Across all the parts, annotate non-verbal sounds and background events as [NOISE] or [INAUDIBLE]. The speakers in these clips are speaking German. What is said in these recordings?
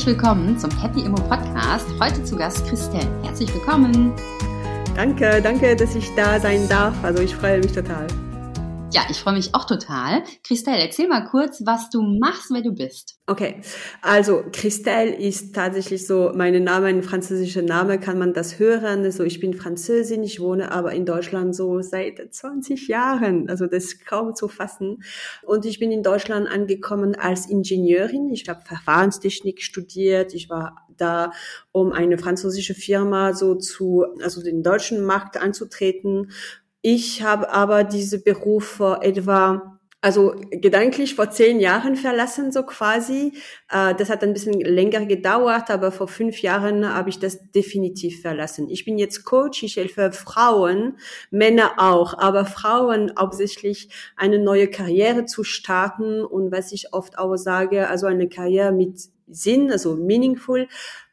Herzlich willkommen zum Happy Immo Podcast. Heute zu Gast Christelle. Herzlich willkommen. Danke, danke, dass ich da sein darf. Also ich freue mich total. Ja, ich freue mich auch total. Christelle, erzähl mal kurz, was du machst, wer du bist. Okay, also Christelle ist tatsächlich so mein Name, ein französischer Name, kann man das hören. Also ich bin Französin, ich wohne aber in Deutschland so seit 20 Jahren. Also das ist kaum zu fassen. Und ich bin in Deutschland angekommen als Ingenieurin. Ich habe Verfahrenstechnik studiert. Ich war da, um eine französische Firma so zu, also den deutschen Markt anzutreten ich habe aber diese Beruf vor etwa also gedanklich vor zehn Jahren verlassen, so quasi. Äh, das hat ein bisschen länger gedauert, aber vor fünf Jahren habe ich das definitiv verlassen. Ich bin jetzt Coach, ich helfe Frauen, Männer auch, aber Frauen hauptsächlich eine neue Karriere zu starten und was ich oft auch sage, also eine Karriere mit Sinn, also meaningful,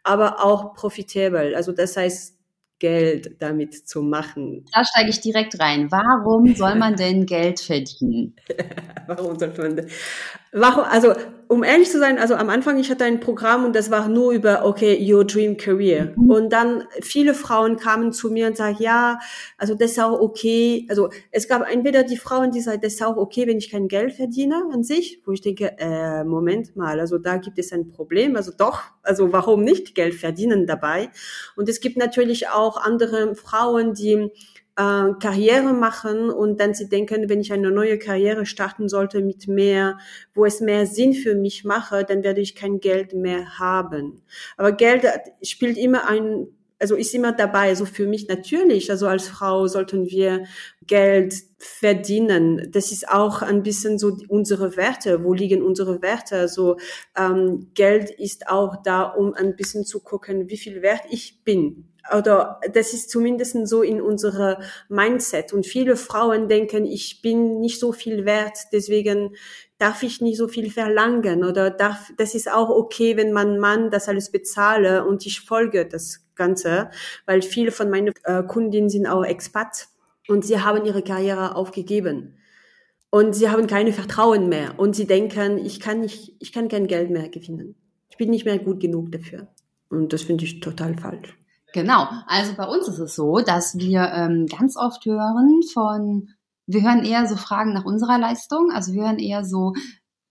aber auch profitable. Also das heißt, Geld damit zu machen. Da steige ich direkt rein. Warum soll man denn Geld verdienen? [LAUGHS] Warum sollte man denn? Warum, also um ehrlich zu sein, also am Anfang, ich hatte ein Programm und das war nur über, okay, your dream career. Mhm. Und dann viele Frauen kamen zu mir und sagen, ja, also das ist auch okay. Also es gab entweder die Frauen, die sagen, das ist auch okay, wenn ich kein Geld verdiene an sich, wo ich denke, äh, Moment mal, also da gibt es ein Problem. Also doch, also warum nicht Geld verdienen dabei? Und es gibt natürlich auch andere Frauen, die äh, Karriere machen und dann sie denken, wenn ich eine neue Karriere starten sollte mit mehr, wo es mehr Sinn für mich mache, dann werde ich kein Geld mehr haben. Aber Geld spielt immer ein also ist immer dabei. Also für mich natürlich, also als Frau sollten wir Geld verdienen. Das ist auch ein bisschen so unsere Werte. Wo liegen unsere Werte? Also ähm, Geld ist auch da, um ein bisschen zu gucken, wie viel wert ich bin oder das ist zumindest so in unserer Mindset. Und viele Frauen denken, ich bin nicht so viel wert, deswegen darf ich nicht so viel verlangen oder darf, das ist auch okay, wenn mein Mann das alles bezahle und ich folge das Ganze, weil viele von meinen äh, Kundinnen sind auch Expats und sie haben ihre Karriere aufgegeben und sie haben keine Vertrauen mehr und sie denken, ich kann nicht, ich kann kein Geld mehr gewinnen. Ich bin nicht mehr gut genug dafür. Und das finde ich total falsch. Genau, also bei uns ist es so, dass wir ähm, ganz oft hören von, wir hören eher so Fragen nach unserer Leistung, also wir hören eher so,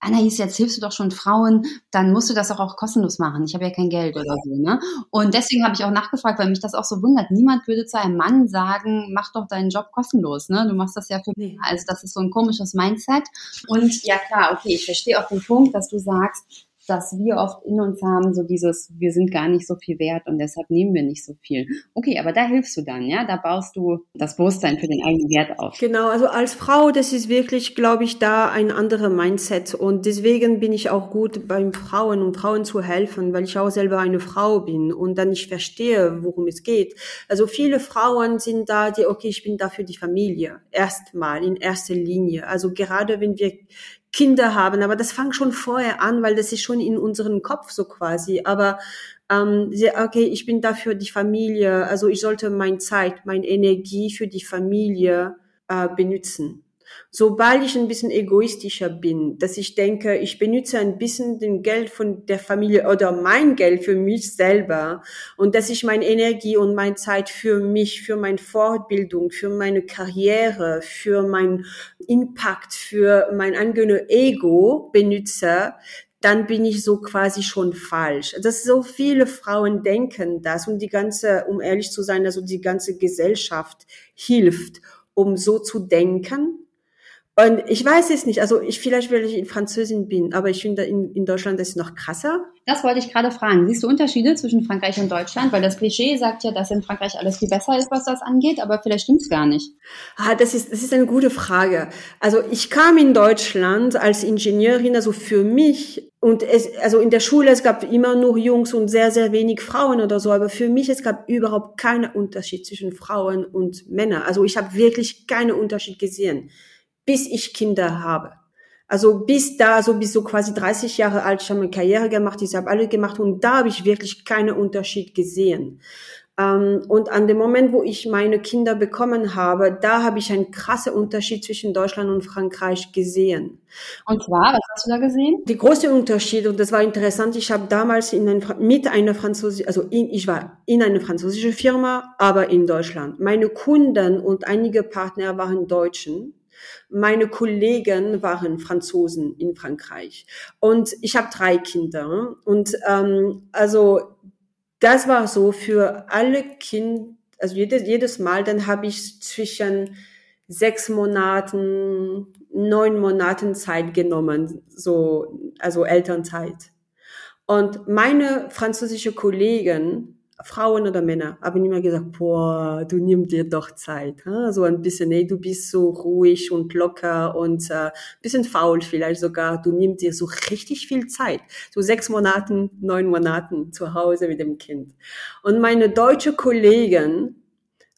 Anais, jetzt hilfst du doch schon Frauen, dann musst du das auch, auch kostenlos machen. Ich habe ja kein Geld oder so. Ne? Und deswegen habe ich auch nachgefragt, weil mich das auch so wundert. Niemand würde zu einem Mann sagen, mach doch deinen Job kostenlos. Ne? Du machst das ja für mich. Also das ist so ein komisches Mindset. Und ja klar, okay, ich verstehe auch den Punkt, dass du sagst, dass wir oft in uns haben, so dieses, wir sind gar nicht so viel wert und deshalb nehmen wir nicht so viel. Okay, aber da hilfst du dann, ja? Da baust du das Bewusstsein für den eigenen Wert auf. Genau, also als Frau, das ist wirklich, glaube ich, da ein anderer Mindset und deswegen bin ich auch gut beim Frauen und Frauen zu helfen, weil ich auch selber eine Frau bin und dann ich verstehe, worum es geht. Also viele Frauen sind da, die, okay, ich bin da für die Familie. Erstmal, in erster Linie. Also gerade wenn wir Kinder haben, aber das fängt schon vorher an, weil das ist schon in unserem Kopf so quasi. Aber ähm, okay, ich bin da für die Familie, also ich sollte meine Zeit, meine Energie für die Familie äh, benutzen. Sobald ich ein bisschen egoistischer bin, dass ich denke, ich benutze ein bisschen den Geld von der Familie oder mein Geld für mich selber und dass ich meine Energie und meine Zeit für mich, für meine Fortbildung, für meine Karriere, für mein Impact, für mein eigenes Ego benutze, dann bin ich so quasi schon falsch. Dass so viele Frauen denken das und die ganze, um ehrlich zu sein, also die ganze Gesellschaft hilft, um so zu denken und ich weiß es nicht, also ich vielleicht, weil ich in Französin bin, aber ich finde in, in Deutschland ist es noch krasser. Das wollte ich gerade fragen. Siehst du Unterschiede zwischen Frankreich und Deutschland? Weil das Klischee sagt ja, dass in Frankreich alles viel besser ist, was das angeht, aber vielleicht stimmt es gar nicht. Ah, das ist, das ist eine gute Frage. Also ich kam in Deutschland als Ingenieurin, also für mich und es, also in der Schule, es gab immer nur Jungs und sehr, sehr wenig Frauen oder so, aber für mich, es gab überhaupt keinen Unterschied zwischen Frauen und Männern. Also ich habe wirklich keinen Unterschied gesehen bis ich Kinder habe. Also bis da, so bis so quasi 30 Jahre alt, ich habe eine Karriere gemacht, ich habe alle gemacht und da habe ich wirklich keinen Unterschied gesehen. Ähm, und an dem Moment, wo ich meine Kinder bekommen habe, da habe ich einen krassen Unterschied zwischen Deutschland und Frankreich gesehen. Und zwar, was hast du da gesehen? Die große Unterschied, und das war interessant, ich habe damals in ein, mit einer französischen, also in, ich war in einer französischen Firma, aber in Deutschland. Meine Kunden und einige Partner waren Deutschen. Meine Kollegen waren Franzosen in Frankreich. Und ich habe drei Kinder. Und ähm, also das war so für alle Kinder, also jedes, jedes Mal, dann habe ich zwischen sechs Monaten, neun Monaten Zeit genommen, so, also Elternzeit. Und meine französische Kollegen, Frauen oder Männer, haben immer gesagt, boah, du nimmst dir doch Zeit. Hm? So ein bisschen, ey, du bist so ruhig und locker und äh, bisschen faul vielleicht sogar. Du nimmst dir so richtig viel Zeit. So sechs Monaten, neun Monaten zu Hause mit dem Kind. Und meine deutsche Kollegen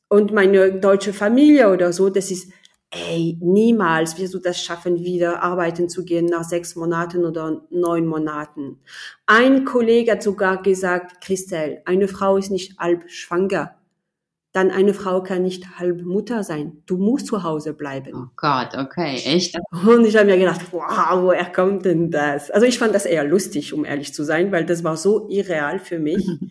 und meine deutsche Familie oder so, das ist ey, niemals wirst du das schaffen, wieder arbeiten zu gehen nach sechs Monaten oder neun Monaten. Ein Kollege hat sogar gesagt, Christel, eine Frau ist nicht halb schwanger. Dann eine Frau kann nicht halb Mutter sein. Du musst zu Hause bleiben. Oh Gott, okay, echt? Und ich habe mir gedacht, wow, woher kommt denn das? Also ich fand das eher lustig, um ehrlich zu sein, weil das war so irreal für mich. [LAUGHS]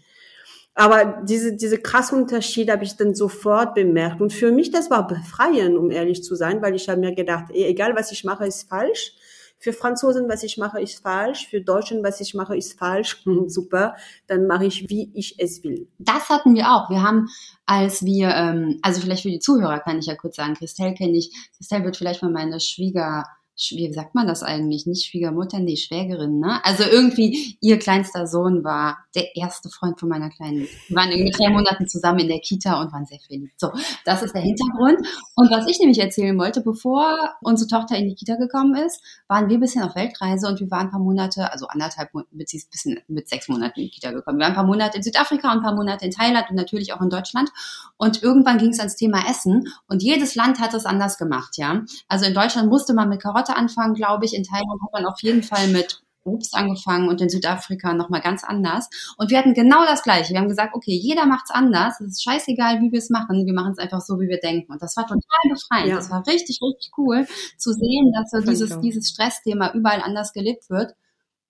Aber diese, diese krassen Unterschiede habe ich dann sofort bemerkt. Und für mich, das war befreiend, um ehrlich zu sein, weil ich habe mir gedacht, egal was ich mache, ist falsch. Für Franzosen, was ich mache, ist falsch. Für Deutschen, was ich mache, ist falsch. Super. Dann mache ich, wie ich es will. Das hatten wir auch. Wir haben, als wir, ähm, also vielleicht für die Zuhörer kann ich ja kurz sagen, Christelle kenne ich. Christelle wird vielleicht mal meine Schwieger wie sagt man das eigentlich? Nicht Schwiegermutter, nee, Schwägerin, ne? Also irgendwie, ihr kleinster Sohn war der erste Freund von meiner Kleinen. Wir waren irgendwie drei Monaten zusammen in der Kita und waren sehr verliebt. So, das ist der Hintergrund. Und was ich nämlich erzählen wollte, bevor unsere Tochter in die Kita gekommen ist, waren wir ein bisschen auf Weltreise und wir waren ein paar Monate, also anderthalb, mit, bisschen mit sechs Monaten in die Kita gekommen. Wir waren ein paar Monate in Südafrika und ein paar Monate in Thailand und natürlich auch in Deutschland. Und irgendwann ging es ans Thema Essen und jedes Land hat es anders gemacht, ja. Also in Deutschland musste man mit Karotten Karotte anfangen, glaube ich. In Thailand hat man auf jeden Fall mit Obst angefangen und in Südafrika nochmal ganz anders. Und wir hatten genau das Gleiche. Wir haben gesagt, okay, jeder macht's anders. Es ist scheißegal, wie wir es machen. Wir machen es einfach so, wie wir denken. Und das war total befreiend. Ja. Das war richtig, richtig cool zu sehen, dass so dieses, dieses Stressthema überall anders gelebt wird.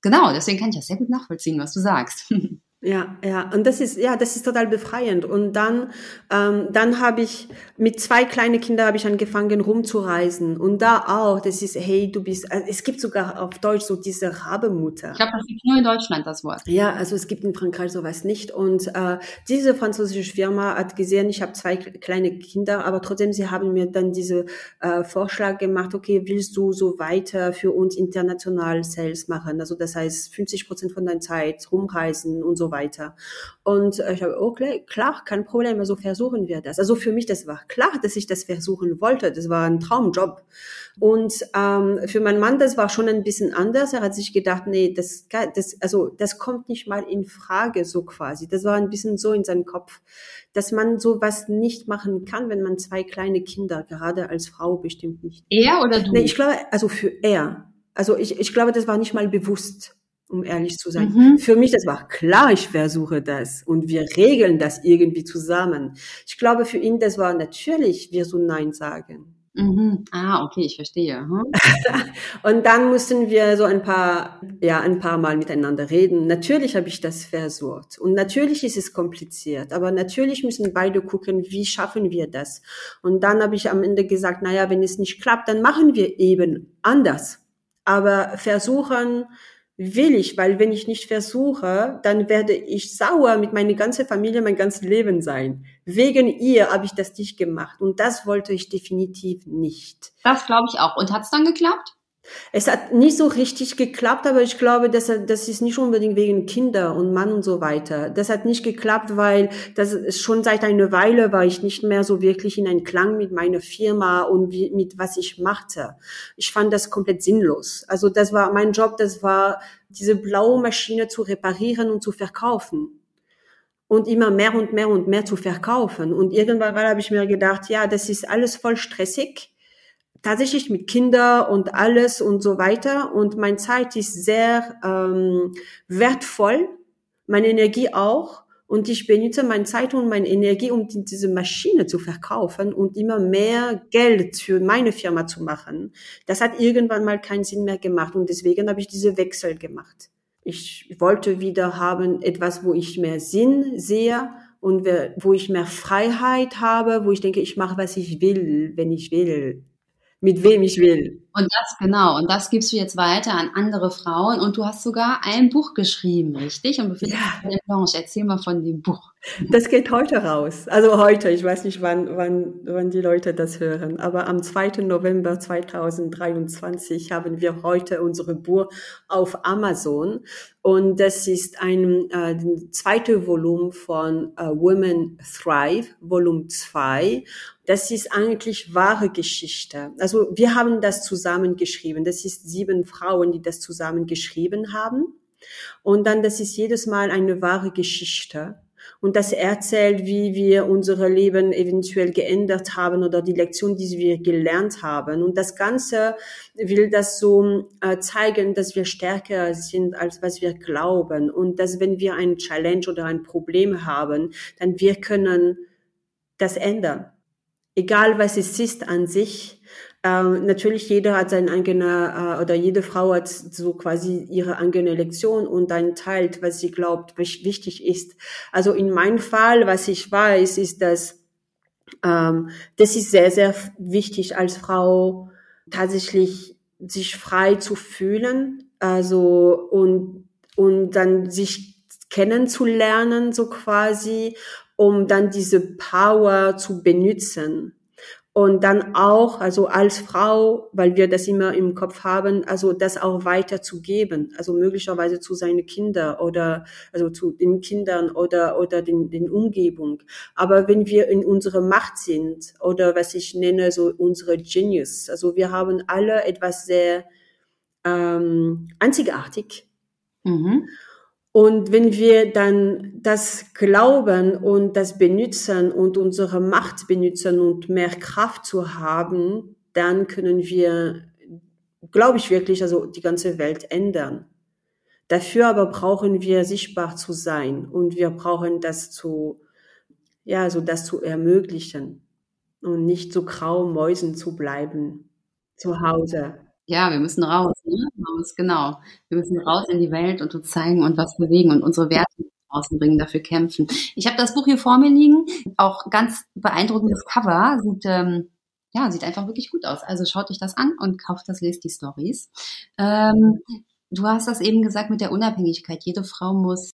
Genau, deswegen kann ich das sehr gut nachvollziehen, was du sagst. [LAUGHS] Ja, ja, und das ist ja, das ist total befreiend. Und dann, ähm, dann habe ich mit zwei kleinen Kindern habe ich angefangen rumzureisen und da auch. Das ist, hey, du bist. Also es gibt sogar auf Deutsch so diese Rabemutter. Ich glaube, das gibt nur in Deutschland das Wort. Ja, also es gibt in Frankreich sowas nicht. Und äh, diese französische Firma hat gesehen, ich habe zwei kleine Kinder, aber trotzdem sie haben mir dann diese äh, Vorschlag gemacht. Okay, willst du so weiter für uns international Sales machen? Also das heißt 50 Prozent von deiner Zeit rumreisen und so weiter. Und äh, ich habe, okay, klar, kein Problem, also versuchen wir das. Also für mich, das war klar, dass ich das versuchen wollte. Das war ein Traumjob. Und ähm, für meinen Mann, das war schon ein bisschen anders. Er hat sich gedacht, nee, das, das, also das kommt nicht mal in Frage, so quasi. Das war ein bisschen so in seinem Kopf, dass man sowas nicht machen kann, wenn man zwei kleine Kinder, gerade als Frau bestimmt nicht. Er oder du? Nee, ich glaube, also für er. Also ich, ich glaube, das war nicht mal bewusst um ehrlich zu sein. Mhm. Für mich, das war klar, ich versuche das und wir regeln das irgendwie zusammen. Ich glaube, für ihn, das war natürlich, wir so Nein sagen. Mhm. Ah, okay, ich verstehe. Hm? [LAUGHS] und dann mussten wir so ein paar, ja, ein paar Mal miteinander reden. Natürlich habe ich das versucht und natürlich ist es kompliziert, aber natürlich müssen beide gucken, wie schaffen wir das. Und dann habe ich am Ende gesagt, naja, wenn es nicht klappt, dann machen wir eben anders. Aber versuchen, will ich, weil wenn ich nicht versuche, dann werde ich sauer mit meiner ganzen Familie mein ganzes Leben sein. Wegen ihr habe ich das nicht gemacht und das wollte ich definitiv nicht. Das glaube ich auch. Und hat es dann geklappt? Es hat nicht so richtig geklappt, aber ich glaube, dass das ist nicht unbedingt wegen Kinder und Mann und so weiter. Das hat nicht geklappt, weil das schon seit einer Weile war ich nicht mehr so wirklich in einen Klang mit meiner Firma und wie, mit was ich machte. Ich fand das komplett sinnlos. Also das war mein Job, das war diese blaue Maschine zu reparieren und zu verkaufen und immer mehr und mehr und mehr zu verkaufen. Und irgendwann habe ich mir gedacht, ja, das ist alles voll stressig tatsächlich mit Kinder und alles und so weiter. Und meine Zeit ist sehr ähm, wertvoll, meine Energie auch. und ich benutze meine Zeit und meine Energie, um diese Maschine zu verkaufen und immer mehr Geld für meine Firma zu machen. Das hat irgendwann mal keinen Sinn mehr gemacht und deswegen habe ich diese Wechsel gemacht. Ich wollte wieder haben etwas, wo ich mehr Sinn sehe und wo ich mehr Freiheit habe, wo ich denke, ich mache, was ich will, wenn ich will mit wem ich will. Und das genau, und das gibst du jetzt weiter an andere Frauen und du hast sogar ein Buch geschrieben, richtig? Und befindest ja. in Blanche. Erzähl mal von dem Buch. Das geht heute raus. Also heute, ich weiß nicht, wann, wann, wann die Leute das hören, aber am 2. November 2023 haben wir heute unsere Buch auf Amazon und das ist ein äh, zweite Volumen von äh, Women Thrive, Volumen 2 das ist eigentlich wahre Geschichte. Also wir haben das zusammengeschrieben. Das ist sieben Frauen, die das zusammengeschrieben haben. Und dann, das ist jedes Mal eine wahre Geschichte. Und das erzählt, wie wir unsere Leben eventuell geändert haben oder die Lektion, die wir gelernt haben. Und das Ganze will das so äh, zeigen, dass wir stärker sind, als was wir glauben. Und dass wenn wir ein Challenge oder ein Problem haben, dann wir können das ändern egal was es ist an sich. Äh, natürlich jeder hat seine eigene äh, oder jede Frau hat so quasi ihre eigene Lektion und dann teilt, was sie glaubt, was wichtig ist. Also in meinem Fall, was ich weiß, ist, dass ähm, das ist sehr sehr wichtig als Frau tatsächlich sich frei zu fühlen, also und und dann sich kennenzulernen so quasi um dann diese Power zu benutzen. Und dann auch, also als Frau, weil wir das immer im Kopf haben, also das auch weiterzugeben, also möglicherweise zu seinen Kindern oder also zu den Kindern oder oder den, den Umgebung. Aber wenn wir in unserer Macht sind oder was ich nenne so unsere Genius, also wir haben alle etwas sehr ähm, einzigartig. Mhm. Und wenn wir dann das glauben und das benutzen und unsere Macht benutzen und mehr Kraft zu haben, dann können wir, glaube ich wirklich, also die ganze Welt ändern. Dafür aber brauchen wir sichtbar zu sein und wir brauchen das zu, ja, so das zu ermöglichen und nicht so grau Mäusen zu bleiben zu Hause. Ja, wir müssen raus, ne? Genau. Wir müssen raus in die Welt und uns zeigen und was bewegen und unsere Werte draußen bringen, dafür kämpfen. Ich habe das Buch hier vor mir liegen, auch ganz beeindruckendes Cover, sieht ähm, ja sieht einfach wirklich gut aus. Also schaut euch das an und kauft das, lest die Stories. Ähm, du hast das eben gesagt mit der Unabhängigkeit. Jede Frau muss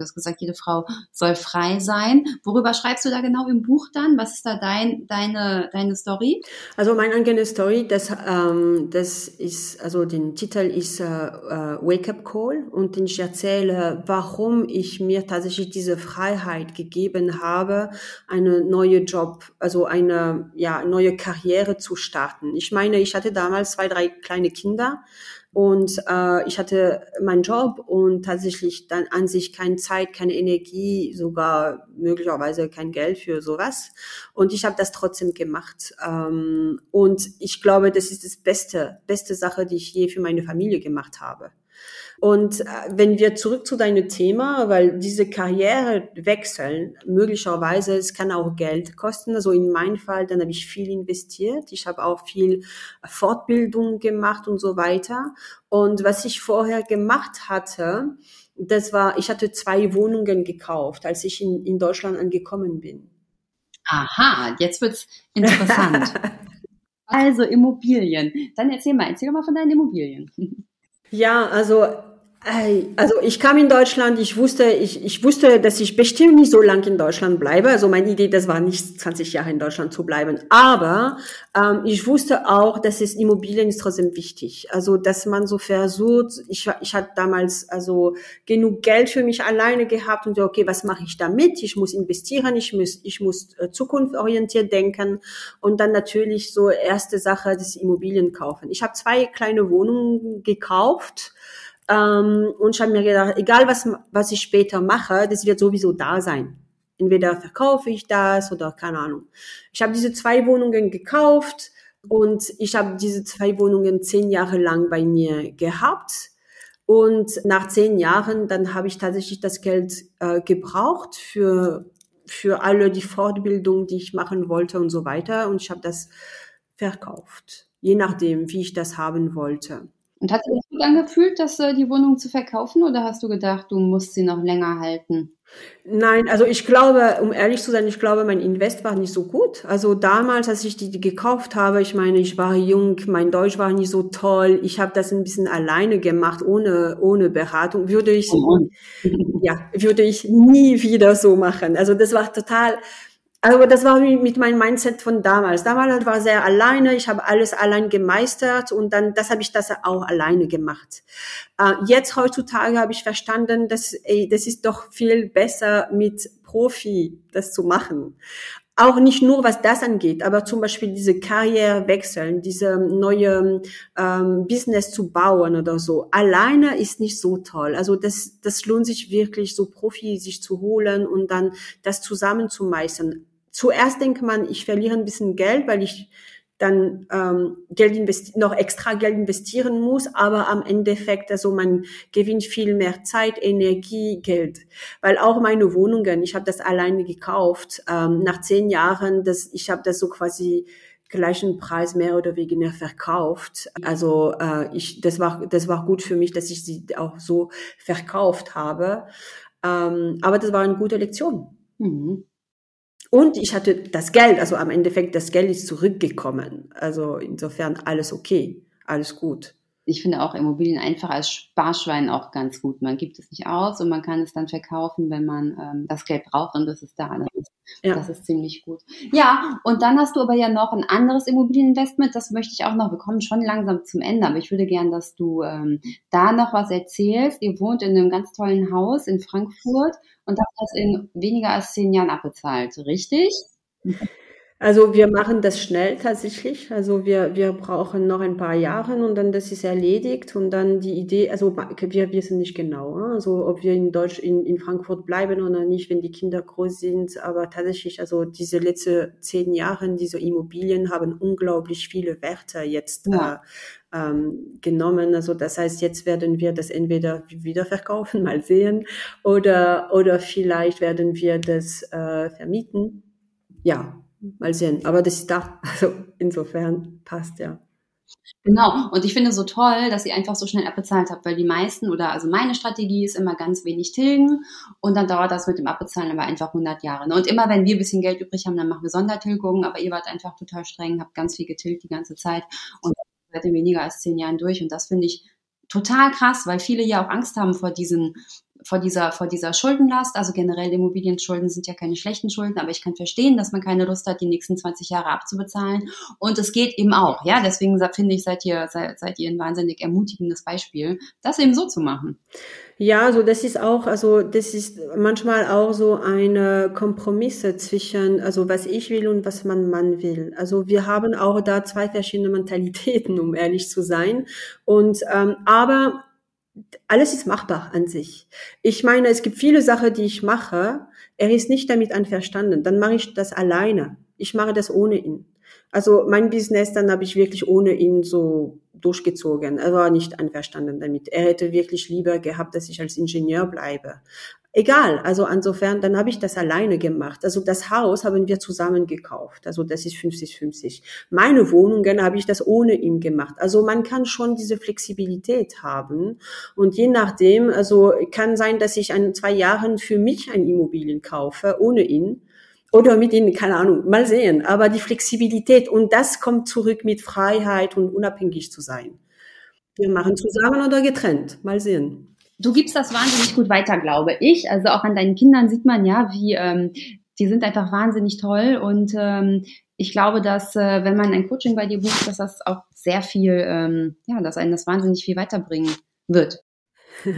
Du hast gesagt, jede Frau soll frei sein. Worüber schreibst du da genau im Buch dann? Was ist da dein, deine, deine Story? Also meine eigene Story, das, ähm, das ist, also den Titel ist äh, uh, Wake Up Call und ich erzähle, warum ich mir tatsächlich diese Freiheit gegeben habe, eine neue Job, also eine ja, neue Karriere zu starten. Ich meine, ich hatte damals zwei, drei kleine Kinder und äh, ich hatte meinen Job und tatsächlich dann an sich keine Zeit, keine Energie, sogar möglicherweise kein Geld für sowas. Und ich habe das trotzdem gemacht. Ähm, und ich glaube, das ist das beste, beste Sache, die ich je für meine Familie gemacht habe. Und äh, wenn wir zurück zu deinem Thema, weil diese Karriere wechseln, möglicherweise, es kann auch Geld kosten. Also in meinem Fall, dann habe ich viel investiert. Ich habe auch viel Fortbildung gemacht und so weiter. Und was ich vorher gemacht hatte, das war, ich hatte zwei Wohnungen gekauft, als ich in, in Deutschland angekommen bin. Aha, jetzt wird's interessant. [LAUGHS] also Immobilien. Dann erzähl mal, erzähl mal von deinen Immobilien. Ja, also also ich kam in Deutschland, ich wusste, ich, ich wusste, dass ich bestimmt nicht so lange in Deutschland bleibe. Also meine Idee, das war nicht 20 Jahre in Deutschland zu bleiben. Aber ähm, ich wusste auch, dass es Immobilien ist trotzdem wichtig. Also dass man so versucht, ich, ich hatte damals also genug Geld für mich alleine gehabt und so, okay, was mache ich damit? Ich muss investieren, ich muss, ich muss äh, zukunftsorientiert denken und dann natürlich so erste Sache, das Immobilien kaufen. Ich habe zwei kleine Wohnungen gekauft ähm, und ich habe mir gedacht, egal was, was ich später mache, das wird sowieso da sein. Entweder verkaufe ich das oder keine Ahnung. Ich habe diese zwei Wohnungen gekauft und ich habe diese zwei Wohnungen zehn Jahre lang bei mir gehabt. Und nach zehn Jahren, dann habe ich tatsächlich das Geld äh, gebraucht für für alle die Fortbildung, die ich machen wollte und so weiter. Und ich habe das verkauft, je nachdem, wie ich das haben wollte. Und hat sich gut angefühlt, dass äh, die Wohnung zu verkaufen oder hast du gedacht, du musst sie noch länger halten? Nein, also ich glaube, um ehrlich zu sein, ich glaube, mein Invest war nicht so gut. Also damals, als ich die, die gekauft habe, ich meine, ich war jung, mein Deutsch war nicht so toll. Ich habe das ein bisschen alleine gemacht, ohne ohne Beratung. Würde ich, oh ja, würde ich nie wieder so machen. Also das war total aber das war mit meinem Mindset von damals. Damals war sehr alleine, ich habe alles allein gemeistert und dann das habe ich das auch alleine gemacht. Äh, jetzt heutzutage habe ich verstanden, dass ey, das ist doch viel besser mit Profi das zu machen. Auch nicht nur was das angeht, aber zum Beispiel diese Karrierewechseln, diese neue ähm, Business zu bauen oder so. Alleine ist nicht so toll. Also das, das lohnt sich wirklich, so Profi sich zu holen und dann das zusammen zu meistern zuerst denkt man, ich verliere ein bisschen Geld, weil ich dann ähm, Geld noch extra Geld investieren muss, aber am Endeffekt, also man gewinnt viel mehr Zeit, Energie, Geld. Weil auch meine Wohnungen, ich habe das alleine gekauft, ähm, nach zehn Jahren, das, ich habe das so quasi gleichen Preis mehr oder weniger verkauft. Also äh, ich, das war das war gut für mich, dass ich sie auch so verkauft habe. Ähm, aber das war eine gute Lektion. Mhm. Und ich hatte das Geld, also am Endeffekt, das Geld ist zurückgekommen. Also insofern alles okay, alles gut. Ich finde auch Immobilien einfach als Sparschwein auch ganz gut. Man gibt es nicht aus und man kann es dann verkaufen, wenn man ähm, das Geld braucht und das ist da. Das ist, ja. das ist ziemlich gut. Ja, und dann hast du aber ja noch ein anderes Immobilieninvestment, das möchte ich auch noch, wir kommen schon langsam zum Ende, aber ich würde gern, dass du ähm, da noch was erzählst. Ihr wohnt in einem ganz tollen Haus in Frankfurt und habt das in weniger als zehn Jahren abbezahlt, richtig? [LAUGHS] Also wir machen das schnell tatsächlich. Also wir, wir brauchen noch ein paar Jahre und dann das ist erledigt und dann die Idee, also wir wissen nicht genau, also ob wir in Deutsch, in, in Frankfurt bleiben oder nicht, wenn die Kinder groß sind. Aber tatsächlich, also diese letzten zehn Jahre, diese Immobilien haben unglaublich viele Werte jetzt ja. äh, ähm, genommen. Also das heißt, jetzt werden wir das entweder wieder verkaufen, [LAUGHS] mal sehen, oder, oder vielleicht werden wir das äh, vermieten. Ja, mal sehen. Aber das ist da. [LAUGHS] Also insofern passt ja. Genau. Und ich finde so toll, dass ihr einfach so schnell abbezahlt habt, weil die meisten oder also meine Strategie ist immer ganz wenig tilgen und dann dauert das mit dem Abbezahlen aber einfach 100 Jahre. Ne? Und immer wenn wir ein bisschen Geld übrig haben, dann machen wir Sondertilgungen, aber ihr wart einfach total streng, habt ganz viel getilgt die ganze Zeit und seid ihr weniger als zehn Jahren durch und das finde ich total krass, weil viele ja auch Angst haben vor diesen vor dieser, vor dieser Schuldenlast. Also generell Immobilienschulden sind ja keine schlechten Schulden, aber ich kann verstehen, dass man keine Lust hat, die nächsten 20 Jahre abzubezahlen. Und es geht eben auch, ja. Deswegen finde ich, seid ihr, seid, seid ihr ein wahnsinnig ermutigendes Beispiel, das eben so zu machen. Ja, also das ist auch, also das ist manchmal auch so eine Kompromisse zwischen, also was ich will und was man Mann will. Also wir haben auch da zwei verschiedene Mentalitäten, um ehrlich zu sein. Und ähm, aber alles ist machbar an sich. Ich meine, es gibt viele Sachen, die ich mache. Er ist nicht damit einverstanden. Dann mache ich das alleine. Ich mache das ohne ihn. Also mein Business, dann habe ich wirklich ohne ihn so durchgezogen. Er war nicht einverstanden damit. Er hätte wirklich lieber gehabt, dass ich als Ingenieur bleibe. Egal, also insofern, dann habe ich das alleine gemacht. Also das Haus haben wir zusammen gekauft. Also das ist 50-50. Meine Wohnungen habe ich das ohne ihn gemacht. Also man kann schon diese Flexibilität haben. Und je nachdem, also kann sein, dass ich in zwei Jahren für mich ein Immobilien kaufe, ohne ihn. Oder mit ihnen, keine Ahnung, mal sehen. Aber die Flexibilität und das kommt zurück mit Freiheit und unabhängig zu sein. Wir machen zusammen oder getrennt. Mal sehen du gibst das wahnsinnig gut weiter, glaube ich. Also auch an deinen Kindern sieht man ja, wie ähm, die sind einfach wahnsinnig toll und ähm, ich glaube, dass äh, wenn man ein Coaching bei dir bucht, dass das auch sehr viel, ähm, ja, dass einen das wahnsinnig viel weiterbringen wird. [LAUGHS]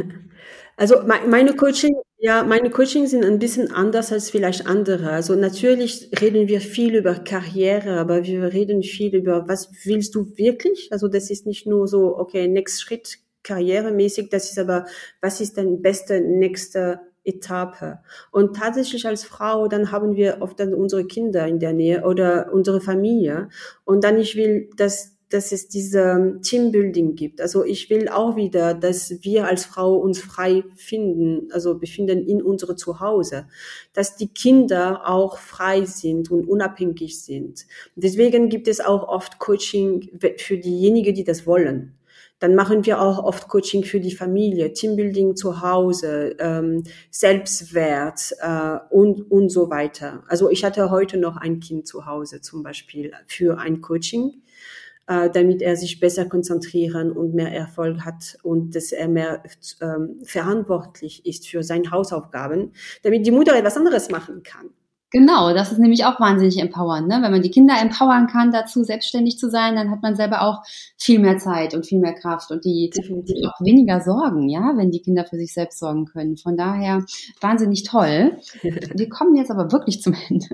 Also meine Coaching, ja, meine Coaching sind ein bisschen anders als vielleicht andere. Also natürlich reden wir viel über Karriere, aber wir reden viel über, was willst du wirklich? Also das ist nicht nur so, okay, next Schritt karrieremäßig, das ist aber, was ist denn beste nächste Etappe. Und tatsächlich als Frau, dann haben wir oft dann unsere Kinder in der Nähe oder unsere Familie. Und dann ich will, dass dass es diese Teambuilding gibt. Also ich will auch wieder, dass wir als Frau uns frei finden, also befinden in unsere Zuhause, dass die Kinder auch frei sind und unabhängig sind. Deswegen gibt es auch oft Coaching für diejenigen, die das wollen. Dann machen wir auch oft Coaching für die Familie, Teambuilding zu Hause, ähm, Selbstwert äh, und, und so weiter. Also ich hatte heute noch ein Kind zu Hause zum Beispiel für ein Coaching, äh, damit er sich besser konzentrieren und mehr Erfolg hat und dass er mehr ähm, verantwortlich ist für seine Hausaufgaben, damit die Mutter etwas anderes machen kann. Genau, das ist nämlich auch wahnsinnig empowernd. Ne? Wenn man die Kinder empowern kann, dazu selbstständig zu sein, dann hat man selber auch viel mehr Zeit und viel mehr Kraft und die, die auch weniger Sorgen, ja, wenn die Kinder für sich selbst sorgen können. Von daher wahnsinnig toll. [LAUGHS] Wir kommen jetzt aber wirklich zum Ende.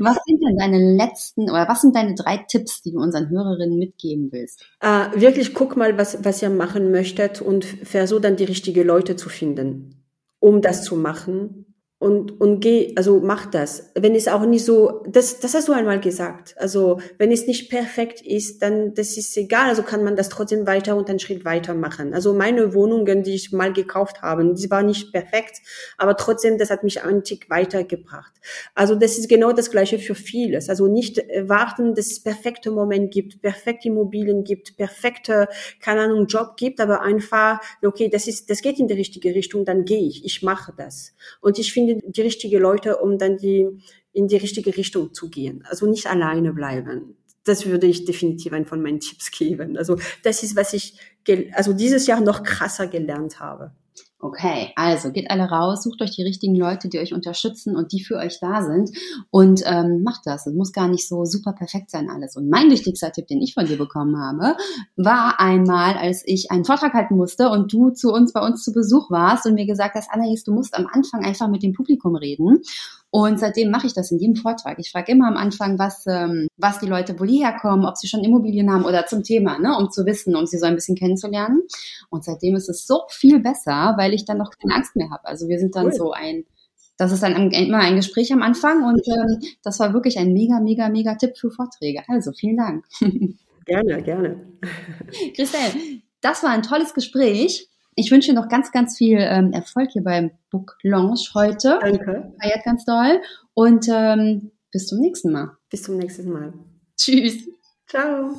Was sind denn deine letzten oder was sind deine drei Tipps, die du unseren Hörerinnen mitgeben willst? Äh, wirklich guck mal, was, was ihr machen möchtet und versuch dann die richtigen Leute zu finden, um das zu machen und, und geh, also mach das. Wenn es auch nicht so, das, das hast du einmal gesagt. Also, wenn es nicht perfekt ist, dann, das ist egal. Also kann man das trotzdem weiter und einen Schritt weiter machen. Also meine Wohnungen, die ich mal gekauft habe, die war nicht perfekt, aber trotzdem, das hat mich einen Tick weitergebracht. Also das ist genau das Gleiche für vieles. Also nicht warten, dass es perfekte Moment gibt, perfekte Immobilien gibt, perfekte, keine Ahnung, Job gibt, aber einfach, okay, das ist, das geht in die richtige Richtung, dann gehe ich, ich mache das. Und ich finde, finde die richtigen Leute, um dann die, in die richtige Richtung zu gehen. Also nicht alleine bleiben. Das würde ich definitiv einen von meinen Tipps geben. Also das ist, was ich, also dieses Jahr noch krasser gelernt habe. Okay, also geht alle raus, sucht euch die richtigen Leute, die euch unterstützen und die für euch da sind und ähm, macht das. Es muss gar nicht so super perfekt sein alles. Und mein wichtigster Tipp, den ich von dir bekommen habe, war einmal, als ich einen Vortrag halten musste und du zu uns bei uns zu Besuch warst und mir gesagt hast, Anais, du musst am Anfang einfach mit dem Publikum reden. Und seitdem mache ich das in jedem Vortrag. Ich frage immer am Anfang, was, ähm, was die Leute, wo die herkommen, ob sie schon Immobilien haben oder zum Thema, ne, um zu wissen, um sie so ein bisschen kennenzulernen. Und seitdem ist es so viel besser, weil ich dann noch keine Angst mehr habe. Also wir sind dann cool. so ein, das ist dann immer ein Gespräch am Anfang und ähm, das war wirklich ein mega, mega, mega Tipp für Vorträge. Also vielen Dank. [LAUGHS] Gerne, gerne. Christelle, das war ein tolles Gespräch. Ich wünsche dir noch ganz, ganz viel ähm, Erfolg hier beim Book Launch heute. Danke. Feiert ganz doll. Und ähm, bis zum nächsten Mal. Bis zum nächsten Mal. Tschüss. Ciao.